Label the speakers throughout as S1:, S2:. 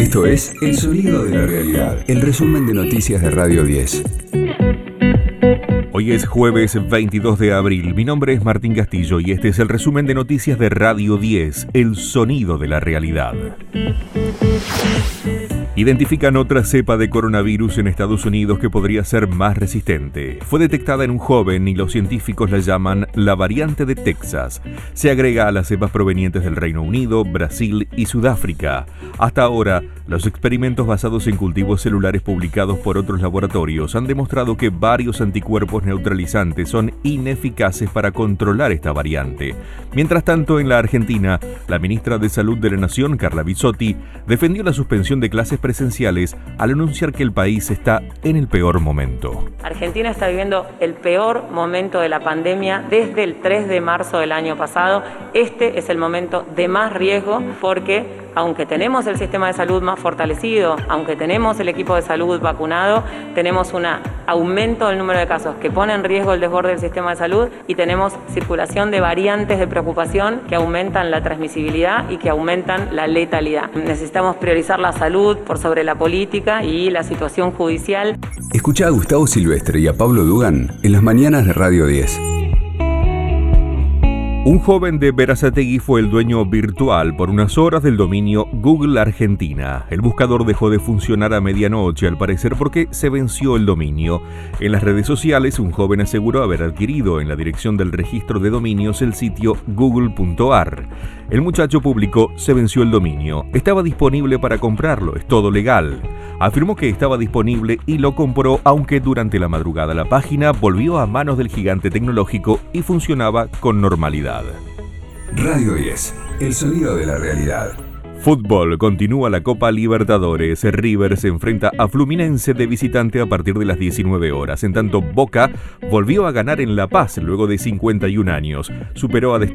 S1: Esto es El Sonido de la Realidad, el resumen de noticias de Radio 10.
S2: Hoy es jueves 22 de abril. Mi nombre es Martín Castillo y este es el resumen de noticias de Radio 10, El Sonido de la Realidad. Identifican otra cepa de coronavirus en Estados Unidos que podría ser más resistente. Fue detectada en un joven y los científicos la llaman la variante de Texas. Se agrega a las cepas provenientes del Reino Unido, Brasil y Sudáfrica. Hasta ahora, los experimentos basados en cultivos celulares publicados por otros laboratorios han demostrado que varios anticuerpos neutralizantes son ineficaces para controlar esta variante. Mientras tanto, en la Argentina, la ministra de Salud de la Nación, Carla Bizzotti, defendió la suspensión de clases presenciales al anunciar que el país está en el peor momento.
S3: Argentina está viviendo el peor momento de la pandemia desde el 3 de marzo del año pasado. Este es el momento de más riesgo porque aunque tenemos el sistema de salud más fortalecido, aunque tenemos el equipo de salud vacunado, tenemos un aumento del número de casos que pone en riesgo el desborde del sistema de salud y tenemos circulación de variantes de preocupación que aumentan la transmisibilidad y que aumentan la letalidad. Necesitamos priorizar la salud por sobre la política y la situación judicial.
S1: Escucha a Gustavo Silvestre y a Pablo Dugan en las mañanas de Radio 10.
S2: Un joven de Berazategui fue el dueño virtual por unas horas del dominio Google Argentina. El buscador dejó de funcionar a medianoche al parecer porque se venció el dominio. En las redes sociales un joven aseguró haber adquirido en la dirección del registro de dominios el sitio google.ar. El muchacho publicó se venció el dominio. Estaba disponible para comprarlo, es todo legal. Afirmó que estaba disponible y lo compró aunque durante la madrugada la página volvió a manos del gigante tecnológico y funcionaba con normalidad.
S1: Radio 10, el sonido de la realidad.
S2: Fútbol, continúa la Copa Libertadores. River se enfrenta a Fluminense de visitante a partir de las 19 horas. En tanto, Boca volvió a ganar en La Paz luego de 51 años. Superó a The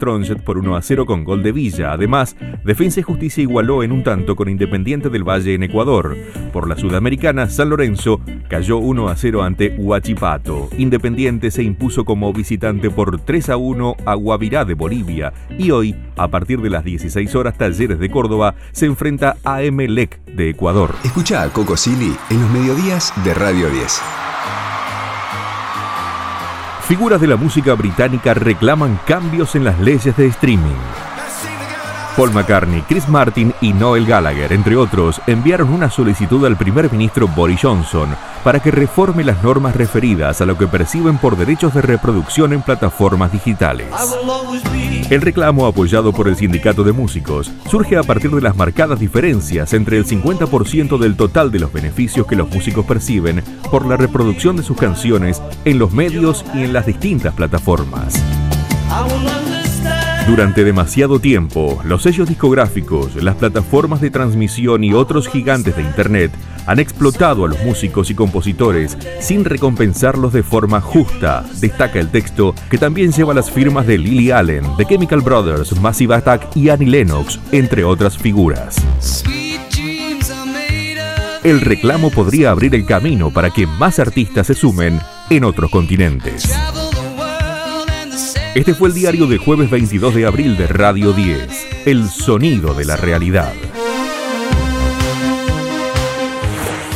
S2: por 1 a 0 con gol de Villa. Además, Defensa y Justicia igualó en un tanto con Independiente del Valle en Ecuador. Por la Sudamericana, San Lorenzo cayó 1 a 0 ante Huachipato. Independiente se impuso como visitante por 3 a 1 a Guavirá de Bolivia. Y hoy, a partir de las 16 horas, Talleres de Córdoba se enfrenta a Emelec de Ecuador.
S1: Escucha a Coco Silly en los mediodías de Radio 10.
S2: Figuras de la música británica reclaman cambios en las leyes de streaming. Paul McCartney, Chris Martin y Noel Gallagher, entre otros, enviaron una solicitud al primer ministro Boris Johnson para que reforme las normas referidas a lo que perciben por derechos de reproducción en plataformas digitales. El reclamo, apoyado por el sindicato de músicos, surge a partir de las marcadas diferencias entre el 50% del total de los beneficios que los músicos perciben por la reproducción de sus canciones en los medios y en las distintas plataformas. Durante demasiado tiempo, los sellos discográficos, las plataformas de transmisión y otros gigantes de Internet han explotado a los músicos y compositores sin recompensarlos de forma justa, destaca el texto que también lleva las firmas de Lily Allen, The Chemical Brothers, Massive Attack y Annie Lennox, entre otras figuras. El reclamo podría abrir el camino para que más artistas se sumen en otros continentes. Este fue el diario de jueves 22 de abril de Radio 10, El Sonido de la Realidad.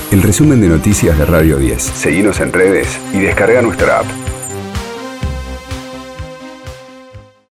S1: El resumen de noticias de Radio 10. Seguimos en redes y descarga nuestra app.